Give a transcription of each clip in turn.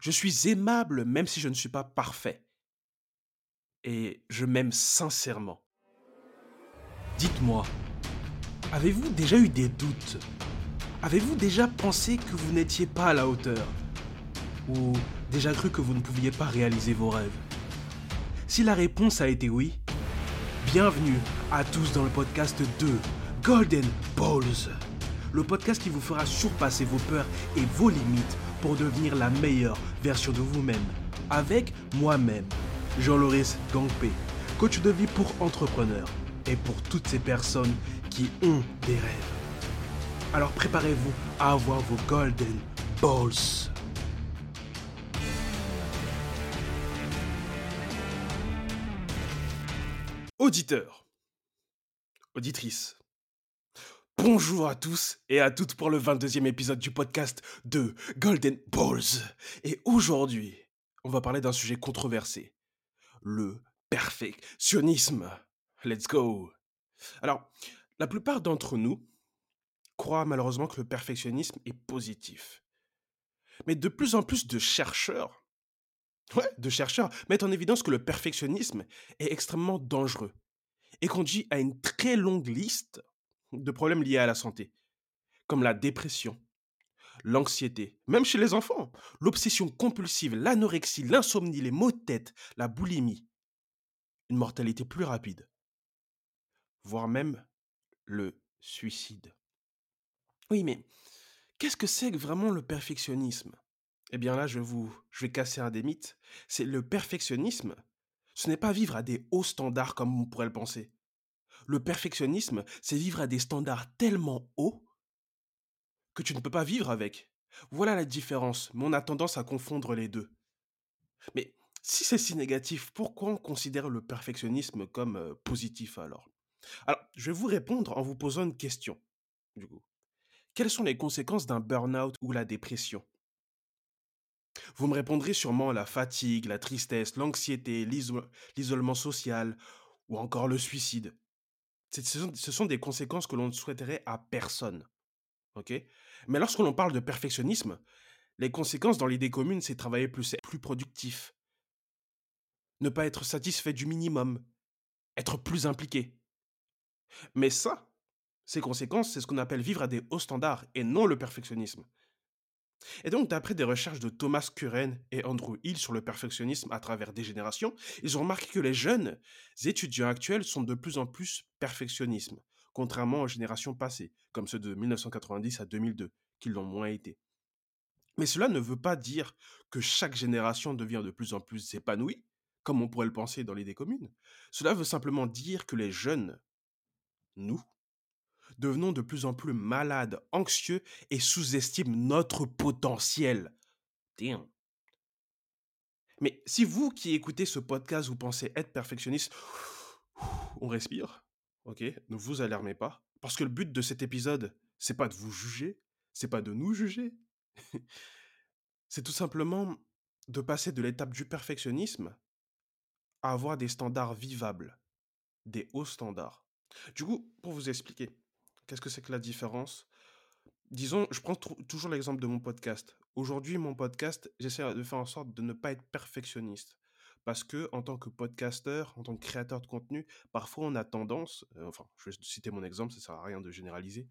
Je suis aimable même si je ne suis pas parfait. Et je m'aime sincèrement. Dites-moi, avez-vous déjà eu des doutes? Avez-vous déjà pensé que vous n'étiez pas à la hauteur? Ou déjà cru que vous ne pouviez pas réaliser vos rêves? Si la réponse a été oui, bienvenue à tous dans le podcast 2 Golden Balls. Le podcast qui vous fera surpasser vos peurs et vos limites pour devenir la meilleure version de vous-même. Avec moi-même, Jean-Loris Gangpé, coach de vie pour entrepreneurs et pour toutes ces personnes qui ont des rêves. Alors préparez-vous à avoir vos Golden Balls. Auditeurs, auditrices, bonjour à tous et à toutes pour le 22e épisode du podcast de Golden Balls. Et aujourd'hui, on va parler d'un sujet controversé, le perfectionnisme. Let's go. Alors, la plupart d'entre nous croient malheureusement que le perfectionnisme est positif. Mais de plus en plus de chercheurs, ouais, de chercheurs mettent en évidence que le perfectionnisme est extrêmement dangereux et conduit à une très longue liste de problèmes liés à la santé, comme la dépression, l'anxiété, même chez les enfants, l'obsession compulsive, l'anorexie, l'insomnie, les maux de tête, la boulimie, une mortalité plus rapide, voire même le suicide. Oui, mais qu'est-ce que c'est vraiment le perfectionnisme? Eh bien là, je vous, je vais casser un des mythes. C'est le perfectionnisme. Ce n'est pas vivre à des hauts standards comme on pourrait le penser. Le perfectionnisme, c'est vivre à des standards tellement hauts que tu ne peux pas vivre avec. Voilà la différence, mais on a tendance à confondre les deux. Mais si c'est si négatif, pourquoi on considère le perfectionnisme comme positif alors? Alors, je vais vous répondre en vous posant une question. Quelles sont les conséquences d'un burn-out ou la dépression? Vous me répondrez sûrement la fatigue, la tristesse, l'anxiété, l'isolement social ou encore le suicide. Ce sont des conséquences que l'on ne souhaiterait à personne. Mais lorsque l'on parle de perfectionnisme, les conséquences dans l'idée commune, c'est travailler plus, plus productif, ne pas être satisfait du minimum, être plus impliqué. Mais ça, ces conséquences, c'est ce qu'on appelle vivre à des hauts standards et non le perfectionnisme. Et donc, d'après des recherches de Thomas Curran et Andrew Hill sur le perfectionnisme à travers des générations, ils ont remarqué que les jeunes étudiants actuels sont de plus en plus perfectionnistes, contrairement aux générations passées, comme ceux de 1990 à 2002, qui l'ont moins été. Mais cela ne veut pas dire que chaque génération devient de plus en plus épanouie, comme on pourrait le penser dans l'idée commune. Cela veut simplement dire que les jeunes, nous, devenons de plus en plus malades, anxieux et sous-estiment notre potentiel. Damn. Mais si vous qui écoutez ce podcast, vous pensez être perfectionniste, on respire, ok Ne vous alarmez pas, parce que le but de cet épisode, c'est pas de vous juger, c'est pas de nous juger, c'est tout simplement de passer de l'étape du perfectionnisme à avoir des standards vivables, des hauts standards. Du coup, pour vous expliquer, Qu'est-ce que c'est que la différence? Disons, je prends toujours l'exemple de mon podcast. Aujourd'hui, mon podcast, j'essaie de faire en sorte de ne pas être perfectionniste. Parce que, en tant que podcasteur, en tant que créateur de contenu, parfois on a tendance, euh, enfin, je vais citer mon exemple, ça sert à rien de généraliser.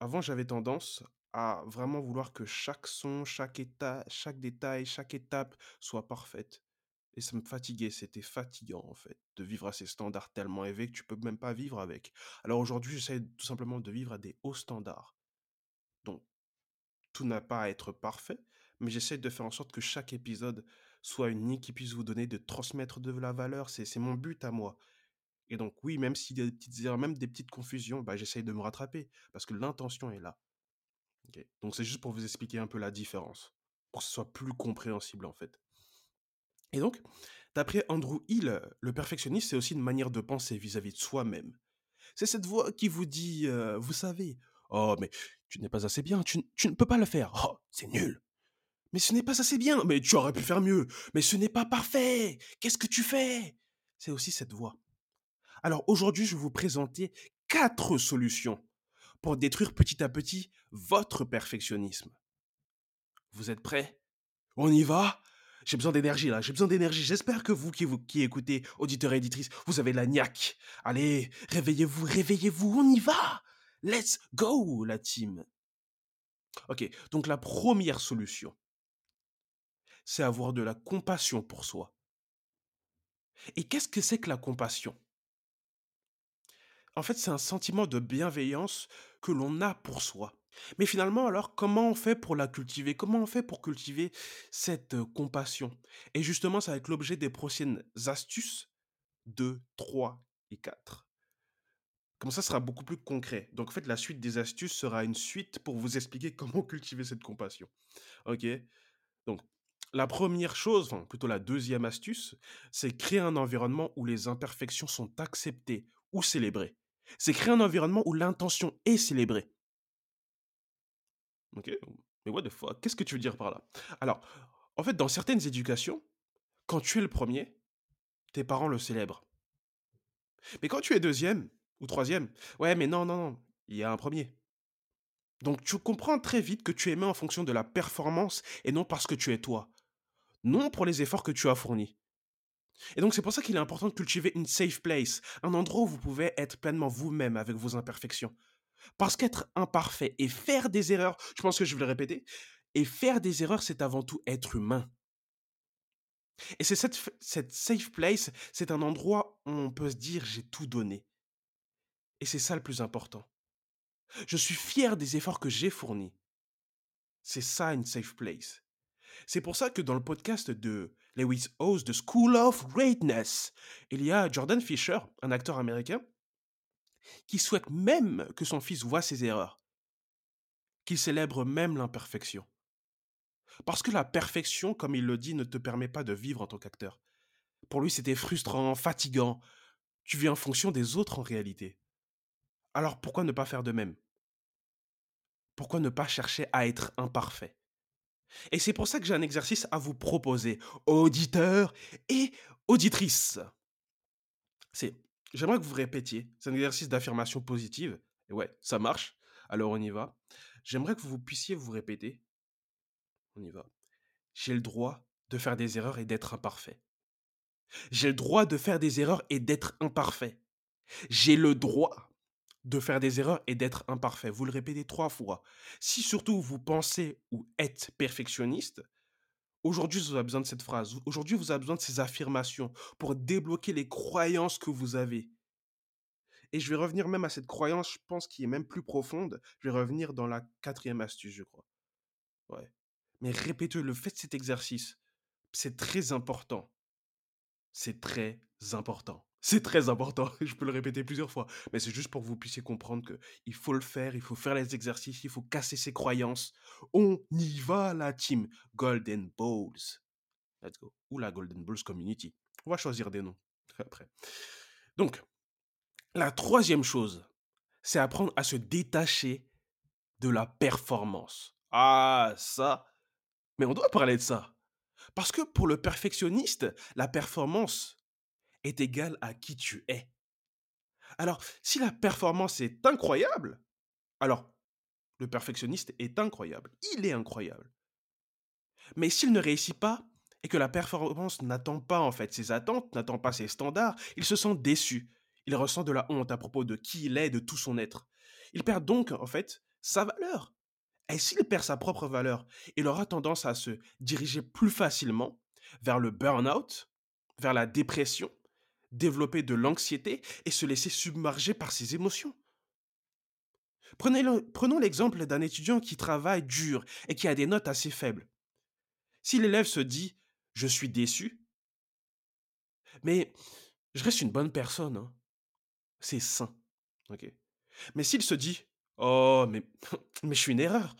avant, j'avais tendance à vraiment vouloir que chaque son, chaque état, chaque détail, chaque étape soit parfaite. Et ça me fatiguait, c'était fatigant en fait, de vivre à ces standards tellement élevés que tu peux même pas vivre avec. Alors aujourd'hui, j'essaie tout simplement de vivre à des hauts standards. Donc, tout n'a pas à être parfait, mais j'essaie de faire en sorte que chaque épisode soit unique, qui puisse vous donner, de transmettre de la valeur. C'est mon but à moi. Et donc oui, même s'il y a des petites erreurs, même des petites confusions, bah, j'essaie de me rattraper, parce que l'intention est là. Donc c'est juste pour vous expliquer un peu la différence, pour que ce soit plus compréhensible en fait. Et donc, d'après Andrew Hill, le perfectionnisme, c'est aussi une manière de penser vis-à-vis de soi-même. C'est cette voix qui vous dit, euh, vous savez, oh, mais tu n'es pas assez bien, tu, ne peux pas le faire, oh, c'est nul. Mais ce n'est pas assez bien, mais tu aurais pu faire mieux, mais ce n'est pas parfait, qu'est-ce que tu fais C'est aussi cette voix. Alors aujourd'hui, je vais vous présenter quatre solutions pour détruire petit à petit votre perfectionnisme. Vous êtes prêts? On y va? J'ai besoin d'énergie là, j'ai besoin d'énergie. J'espère que vous qui, vous écoutez, auditeurs et éditrices, vous avez la niaque. Allez, réveillez-vous, réveillez-vous, on y va Let's go, la team. Ok, donc la première solution, c'est avoir de la compassion pour soi. Et qu'est-ce que c'est que la compassion? En fait, c'est un sentiment de bienveillance que l'on a pour soi. Mais finalement, alors, comment on fait pour la cultiver? Comment on fait pour cultiver cette compassion? Et justement, ça va être l'objet des prochaines astuces 2, 3 et 4. Comme ça, sera beaucoup plus concret. Donc, en fait, la suite des astuces sera une suite pour vous expliquer comment cultiver cette compassion. Ok? Donc, la première chose, enfin plutôt la deuxième astuce, c'est créer un environnement où les imperfections sont acceptées ou célébrées. C'est créer un environnement où l'intention est célébrée. Ok Mais what the fuck? Qu'est-ce que tu veux dire par là? Alors, en fait, dans certaines éducations, quand tu es le premier, tes parents le célèbrent. Mais quand tu es deuxième ou troisième, ouais, mais non, non, non, il y a un premier. Donc tu comprends très vite que tu es en fonction de la performance et non parce que tu es toi. Non pour les efforts que tu as fournis. Et donc c'est pour ça qu'il est important de cultiver une safe place, un endroit où vous pouvez être pleinement vous-même avec vos imperfections. Parce qu'être imparfait et faire des erreurs, je pense que je vais le répéter, et faire des erreurs, c'est avant tout être humain. Et c'est cette, safe place, c'est un endroit où on peut se dire j'ai tout donné. Et c'est ça le plus important. Je suis fier des efforts que j'ai fournis. C'est ça une safe place. C'est pour ça que dans le podcast de Lewis Howes de School of Greatness, il y a Jordan Fisher, un acteur américain, qui souhaite même que son fils voit ses erreurs, qu'il célèbre même l'imperfection. Parce que la perfection, comme il le dit, ne te permet pas de vivre en tant qu'acteur. Pour lui, c'était frustrant, fatigant. Tu vis en fonction des autres en réalité. Alors pourquoi ne pas faire de même? Pourquoi ne pas chercher à être imparfait? Et c'est pour ça que j'ai un exercice à vous proposer, auditeurs et auditrices. C'est, j'aimerais que vous répétiez, c'est un exercice d'affirmation positive, et ouais, ça marche, alors on y va. J'aimerais que vous puissiez vous répéter, on y va, j'ai le droit de faire des erreurs et d'être imparfait. J'ai le droit de faire des erreurs et d'être imparfait. J'ai le droit de faire des erreurs et d'être imparfait. Vous le répétez trois fois. Si surtout vous pensez ou êtes perfectionniste, aujourd'hui vous avez besoin de cette phrase. Aujourd'hui vous avez besoin de ces affirmations pour débloquer les croyances que vous avez. Et je vais revenir même à cette croyance, je pense, qui est même plus profonde. Je vais revenir dans la quatrième astuce, je crois. Ouais. Mais répétez le, faites cet exercice. C'est très important. C'est très important. C'est très important, je peux le répéter plusieurs fois, mais c'est juste pour que vous puissiez comprendre que il faut le faire, il faut faire les exercices, il faut casser ses croyances. On y va la team Golden Balls. Let's go. Ou la Golden Balls Community. On va choisir des noms après. Donc, la troisième chose, c'est apprendre à se détacher de la performance. Ah, ça. Mais on doit parler de ça. Parce que pour le perfectionniste, la performance, est égal à qui tu es. Alors, si la performance est incroyable, alors le perfectionniste est incroyable, il est incroyable. Mais s'il ne réussit pas et que la performance n'attend pas en fait ses attentes, n'attend pas ses standards, il se sent déçu. Il ressent de la honte à propos de qui il est, de tout son être. Il perd donc en fait sa valeur. Et s'il perd sa propre valeur, il aura tendance à se diriger plus facilement vers le burn-out, vers la dépression, développer de l'anxiété et se laisser submerger par ses émotions. prenons l'exemple d'un étudiant qui travaille dur et qui a des notes assez faibles. Si l'élève se dit ⁇ Je suis déçu mais je reste une bonne personne, hein. c'est sain. Mais s'il se dit ⁇ Oh, mais, mais je suis une erreur,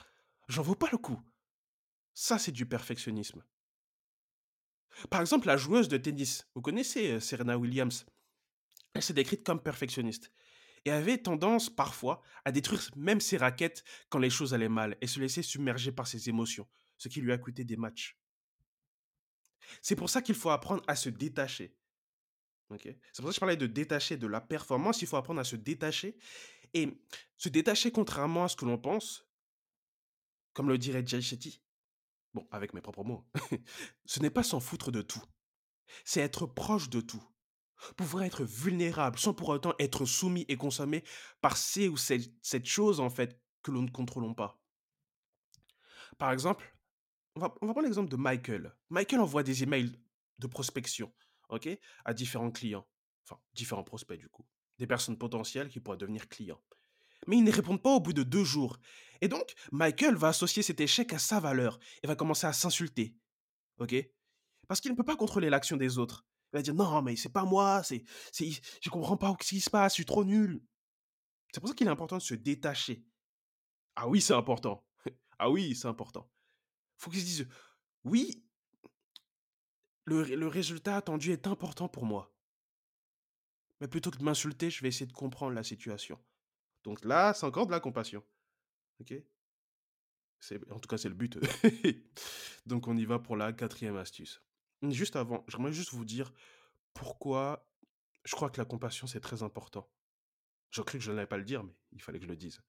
j'en vaux pas le coup ⁇ ça c'est du perfectionnisme. Par exemple, la joueuse de tennis, vous connaissez euh, Serena Williams, elle s'est décrite comme perfectionniste et avait tendance parfois à détruire même ses raquettes quand les choses allaient mal et se laisser submerger par ses émotions, ce qui lui a coûté des matchs. C'est pour ça qu'il faut apprendre à se détacher. C'est pour ça que je parlais de détacher de la performance, il faut apprendre à se détacher. Et se détacher contrairement à ce que l'on pense, comme le dirait Jay Shetty, bon, avec mes propres mots, ce n'est pas s'en foutre de tout. C'est être proche de tout. Pouvoir être vulnérable sans pour autant être soumis et consommé par ces ou cette, cette chose, en fait, que nous ne contrôlons pas. Par exemple, on va, on va prendre l'exemple de Michael. Michael envoie des emails de prospection, ok, à différents clients. Enfin, différents prospects, du coup. Des personnes potentielles qui pourraient devenir clients. Mais ils ne répondent pas au bout de deux jours. Et donc, Michael va associer cet échec à sa valeur et va commencer à s'insulter. Ok? Parce qu'il ne peut pas contrôler l'action des autres. Il va dire non, mais c'est pas moi, c'est, c'est, je comprends pas ce qui se passe, je suis trop nul. C'est pour ça qu'il est important de se détacher. Ah oui, c'est important. ah oui, c'est important. Faut qu'ils se disent oui, le, le résultat attendu est important pour moi. Mais plutôt que de m'insulter, je vais essayer de comprendre la situation. Donc là, c'est encore de la compassion. Ok? En tout cas, c'est le but. Donc on y va pour la quatrième astuce. Juste avant, j'aimerais juste vous dire pourquoi je crois que la compassion, c'est très important. J'ai cru que je n'allais pas le dire, mais il fallait que je le dise.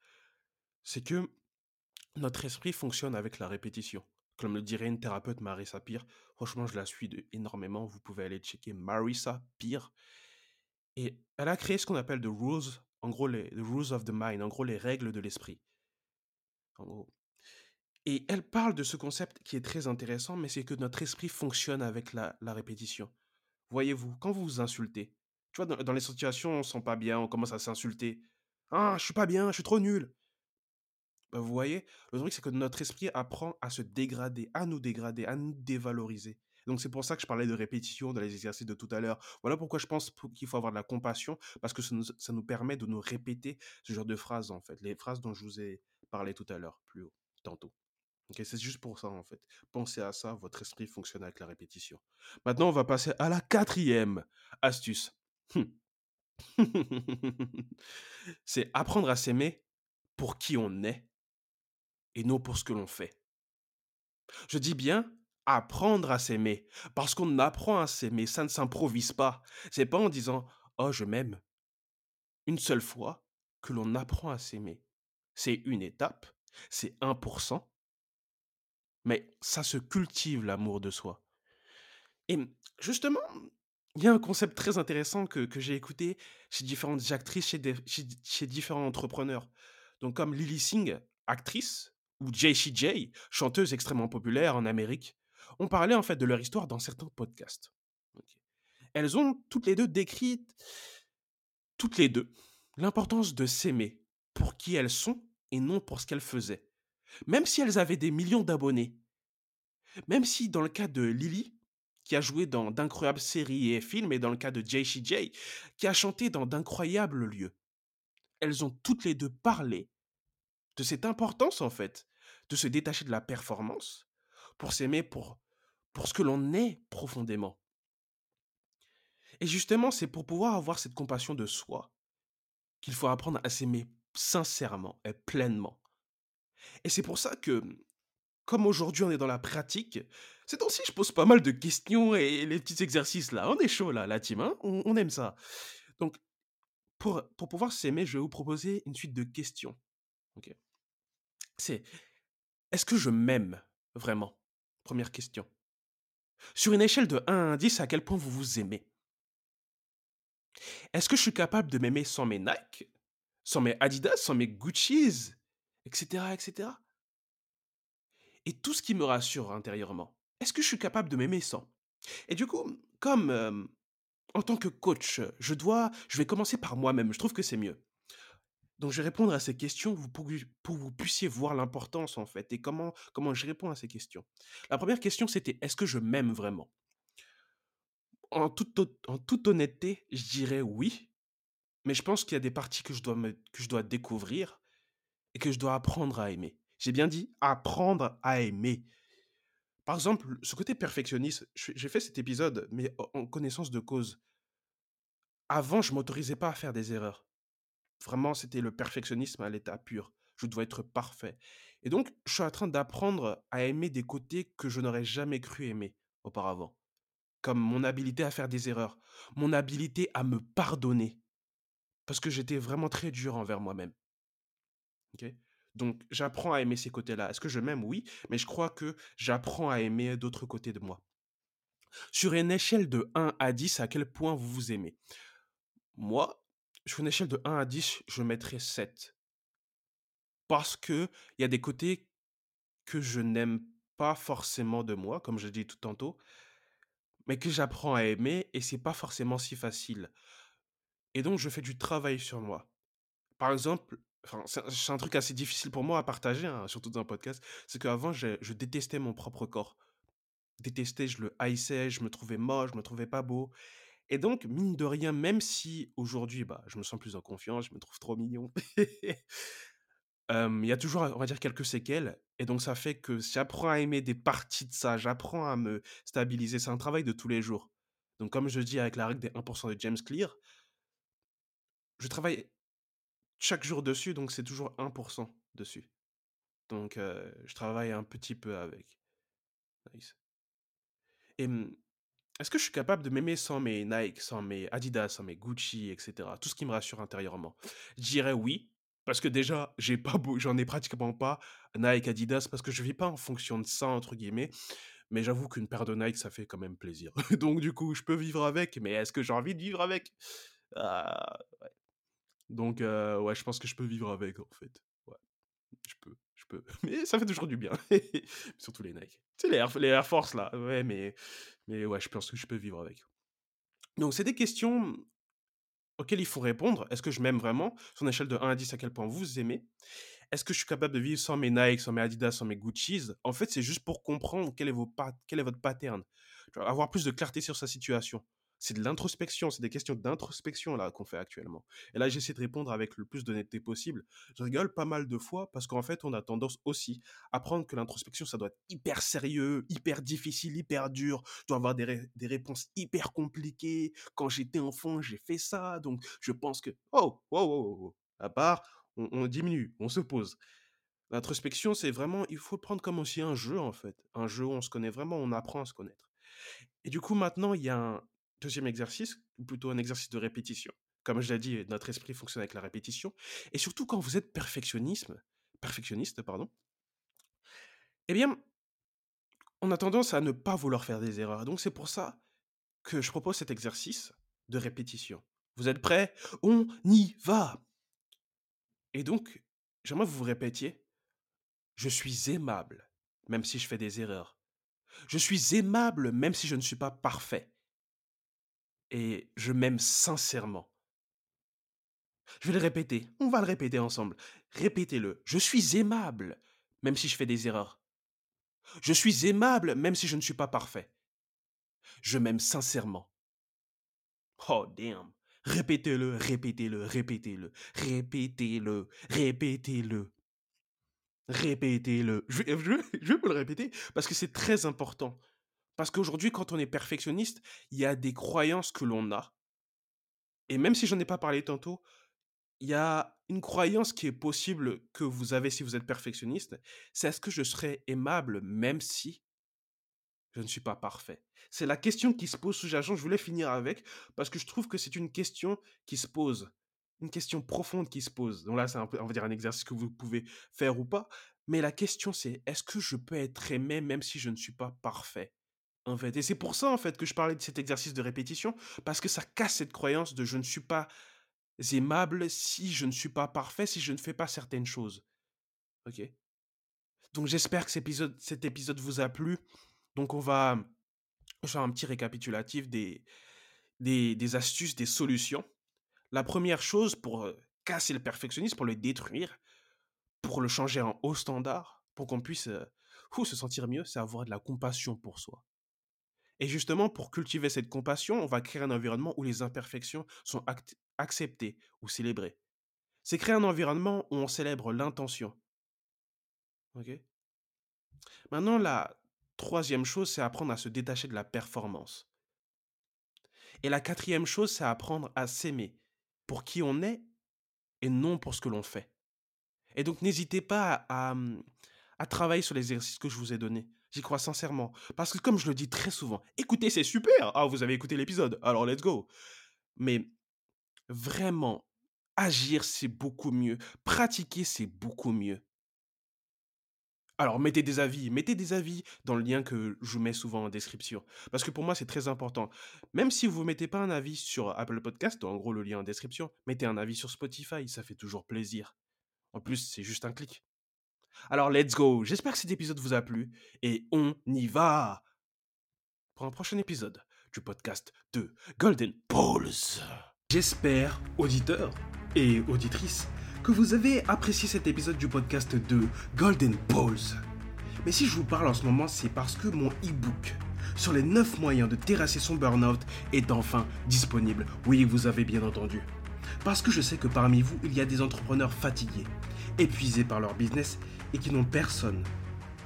C'est que notre esprit fonctionne avec la répétition. Comme le dirait une thérapeute Marissa Peer, franchement, je la suis de énormément. Vous pouvez aller checker Marissa Peer. Et elle a créé ce qu'on appelle the rules, en gros, les rules of the mind, en gros, les règles de l'esprit. Et elle parle de ce concept qui est très intéressant, mais c'est que notre esprit fonctionne avec la, répétition. Voyez-vous, quand vous vous insultez, tu vois, dans, les situations on sent pas bien, on commence à s'insulter. Ah, je suis pas bien, je suis trop nul. Bah, vous voyez, le truc, c'est que notre esprit apprend à se dégrader, à nous dégrader, à nous dévaloriser. Donc c'est pour ça que je parlais de répétition dans les exercices de tout à l'heure. Voilà pourquoi je pense qu'il faut avoir de la compassion, parce que ça nous, ça nous permet de nous répéter ce genre de phrases, en fait. Les phrases dont je vous ai parlé tout à l'heure, plus haut, tantôt. C'est juste pour ça, en fait. Pensez à ça, votre esprit fonctionne avec la répétition. Maintenant, on va passer à la quatrième astuce. c'est apprendre à s'aimer pour qui on est et non pour ce que l'on fait. Je dis bien apprendre à s'aimer, parce qu'on apprend à s'aimer, ça ne s'improvise pas. C'est pas en disant oh je m'aime. Une seule fois que l'on apprend à s'aimer. C'est une étape, c'est 1%, mais ça se cultive l'amour de soi. Et justement, il y a un concept très intéressant que, que j'ai écouté chez différentes actrices, chez, chez, différents entrepreneurs. Donc comme Lily Singh, actrice, ou JCJ, chanteuse extrêmement populaire en Amérique, ont parlé en fait de leur histoire dans certains podcasts. Elles ont toutes les deux décrit, toutes les deux, l'importance de s'aimer pour qui elles sont et non pour ce qu'elles faisaient. Même si elles avaient des millions d'abonnés. Même si dans le cas de Lily, qui a joué dans d'incroyables séries et films, et dans le cas de JCJ, qui a chanté dans d'incroyables lieux, elles ont toutes les deux parlé de cette importance en fait de se détacher de la performance pour s'aimer pour, pour ce que l'on est profondément. Et justement, c'est pour pouvoir avoir cette compassion de soi qu'il faut apprendre à s'aimer sincèrement et pleinement. Et c'est pour ça que, comme aujourd'hui on est dans la pratique, c'est temps-ci je pose pas mal de questions et les petits exercices là. On est chaud là, la team, hein on, aime ça. Donc, pour, pour pouvoir s'aimer, je vais vous proposer une suite de questions. C'est est-ce que je m'aime vraiment? Première question. Sur une échelle de 1 à 10, à quel point vous vous aimez? Est-ce que je suis capable de m'aimer sans mes Nike, sans mes Adidas, sans mes Gucci's, etc., etc. Et tout ce qui me rassure intérieurement. Est-ce que je suis capable de m'aimer sans? Et du coup, comme en tant que coach, je dois, je vais commencer par moi-même. Je trouve que c'est mieux. Donc, je vais répondre à ces questions pour que vous puissiez voir l'importance, en fait, et comment, comment je réponds à ces questions. La première question, c'était est-ce que je m'aime vraiment? En toute, en toute honnêteté, je dirais oui, mais je pense qu'il y a des parties que je, dois que je dois découvrir et que je dois apprendre à aimer. J'ai bien dit apprendre à aimer. Par exemple, ce côté perfectionniste, j'ai fait cet épisode, mais en connaissance de cause. Avant, je m'autorisais pas à faire des erreurs. Vraiment, c'était le perfectionnisme à l'état pur. Je dois être parfait. Et donc, je suis en train d'apprendre à aimer des côtés que je n'aurais jamais cru aimer auparavant. Comme mon habilité à faire des erreurs, mon habilité à me pardonner. Parce que j'étais vraiment très dur envers moi-même. Donc, j'apprends à aimer ces côtés-là. Est-ce que je m'aime? Oui, mais je crois que j'apprends à aimer d'autres côtés de moi. Sur une échelle de 1 à 10, à quel point vous vous aimez? Moi, sur une échelle de 1 à 10, je mettrais 7. Parce qu'il y a des côtés que je n'aime pas forcément de moi, comme je dit tout tantôt, mais que j'apprends à aimer et c'est pas forcément si facile. Et donc je fais du travail sur moi. Par exemple, c'est un truc assez difficile pour moi à partager, hein, surtout dans un podcast, c'est qu'avant je je détestais mon propre corps. Détestais, je le haïssais, je me trouvais moche, je me trouvais pas beau et donc mine de rien, même si aujourd'hui, bah, je me sens plus en confiance, je me trouve trop mignon, il y a toujours, on va dire, quelques séquelles et donc ça fait que j'apprends à aimer des parties de ça, j'apprends à me stabiliser. C'est un travail de tous les jours. Donc comme je dis avec la règle des 1% de James Clear je travaille chaque jour dessus, donc c'est toujours 1 dessus. Donc je travaille un petit peu avec. Nice. Et mmh, est-ce que je suis capable de m'aimer sans mes Nike, sans mes Adidas, sans mes Gucci et cetera, tout ce qui me rassure intérieurement? Je dirais oui, parce que déjà, j'ai pas j'en ai pratiquement pas, Nike, Adidas, parce que je vis pas en fonction de ça, entre guillemets, mais j'avoue qu'une paire de Nike, ça fait quand même plaisir. Donc du coup, je peux vivre avec, mais est-ce que j'ai envie de vivre avec? Ah, ouais. Donc ouais, je pense que je peux vivre avec, en fait. Je peux, je peux, mais ça fait toujours du bien. Surtout les Nike. Tu sais les Air Force là, ouais, mais mais ouais, je pense que je peux vivre avec. Donc c'est des questions auxquelles il faut répondre. Est-ce que je m'aime vraiment? Sur une échelle de 1 à 10, à quel point vous aimez? Est-ce que je suis capable de vivre sans mes Nike, sans mes Adidas, sans mes Guccis? En fait, c'est juste pour comprendre quel est vos quel est votre pattern. Avoir plus de clarté sur sa situation. C'est de l'introspection, c'est des questions d'introspection là qu'on fait actuellement. Et là, j'essaie de répondre avec le plus d'honnêteté possible. Je rigole pas mal de fois parce qu'en fait, on a tendance aussi à prendre que l'introspection, ça doit être hyper sérieux, hyper difficile, hyper dur. Tu dois avoir des des réponses hyper compliquées. «Quand j'étais enfant, j'ai fait ça, donc je pense que» oh! Wow, wow, wow. À part, on on diminue, on se pose. L'introspection, c'est vraiment il faut prendre comme aussi un jeu, en fait. Un jeu où on se connaît vraiment, on apprend à se connaître. Et du coup, maintenant, il y a un 2e exercice, ou plutôt un exercice de répétition. Comme je l'ai dit, notre esprit fonctionne avec la répétition et surtout quand vous êtes perfectionnisme perfectionniste, pardon eh bien on a tendance à ne pas vouloir faire des erreurs. Donc c'est pour ça que je propose cet exercice de répétition. Vous êtes prêts? On y va! Et donc, j'aimerais que vous répétiez: «Je suis aimable, même si je fais des erreurs. Je suis aimable, même si je ne suis pas parfait» «et je m'aime sincèrement». Je vais le répéter, on va le répéter ensemble. Répétez-le: «Je suis aimable, même si je fais des erreurs. Je suis aimable, même si je ne suis pas parfait. Je m'aime sincèrement». Oh damn! Répétez-le, répétez-le, répétez-le, répétez-le, répétez-le. Répétez-le. Je je je vais vous le répéter parce que c'est très important. Parce qu'aujourd'hui, quand on est perfectionniste, il y a des croyances que l'on a et même si j'en ai pas parlé tantôt, il y a une croyance qui est possible que vous avez si vous êtes perfectionniste, c'est: «Est-ce que je serai aimable même si je ne suis pas parfait?» c'est la question qui se pose sous-jacente, je voulais finir avec, parce que je trouve que c'est une question qui se pose, une question profonde qui se pose. Donc là, c'est un on va dire, un exercice que vous pouvez faire ou pas, mais la question c'est: «Est-ce que je peux être aimé même si je ne suis pas parfait?» Et c'est pour ça, en fait, que je parlais de cet exercice de répétition, parce que ça casse cette croyance de: «Je ne suis pas aimable si je ne suis pas parfait, si je ne fais pas certaines choses». OK? Donc j'espère que cet épisode vous a plu. Donc on va faire un petit récapitulatif des des astuces, des solutions. La 1re chose pour, heu, casser le perfectionnisme, pour le détruire, pour le changer en haut standard, pour qu'on puisse, heu, ouh, se sentir mieux, c'est avoir de la compassion pour soi. Et justement, pour cultiver cette compassion, on va créer un environnement où les imperfections sont acceptées ou célébrées. C'est créer un environnement où on célèbre l'intention. OK? Maintenant la 3e chose, c'est apprendre à se détacher de la performance. Et la 4e chose, c'est apprendre à s'aimer pour qui on est et non pour ce que l'on fait. Et donc n'hésitez pas à, à travailler sur les exercices que je vous ai donnés. J'y crois sincèrement. Parce que comme je le dis très souvent: «Écouter, c'est super! Ah, vous avez écouté l'épisode, alors let's go!» mais vraiment, agir, c'est beaucoup mieux. Pratiquer, c'est beaucoup mieux. Alors mettez des avis, mettez des avis dans le lien que je mets souvent en description. Parce que pour moi c'est très important. Même si vous ne mettez pas un avis sur Apple Podcast, en gros le lien en description, mettez un avis sur Spotify, ça fait toujours plaisir. En plus c'est juste un clic. Alors let's go, j'espère que cet épisode vous a plu et on y va pour un prochain épisode du podcast de Golden Balls. J'espère, auditeurs et auditrices, que vous avez apprécié cet épisode du podcast de Golden Balls. Mais si je vous parle en ce moment, c'est parce que mon e-book sur les 9 moyens de terrasser son burn-out est enfin disponible. Oui, vous avez bien entendu. Parce que je sais que parmi vous, il y a des entrepreneurs fatigués, épuisés par leur business et qui n'ont personne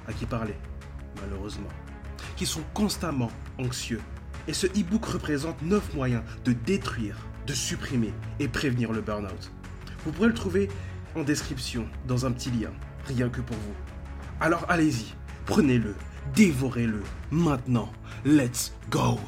à qui parler, malheureusement. Qui sont constamment anxieux. Et ce e-book représente 9 moyens de détruire, de supprimer et prévenir le burn-out. Vous pourrez le trouver en description, dans un petit lien, rien que pour vous. Alors allez-y, prenez-le, dévorez-le, maintenant, let's go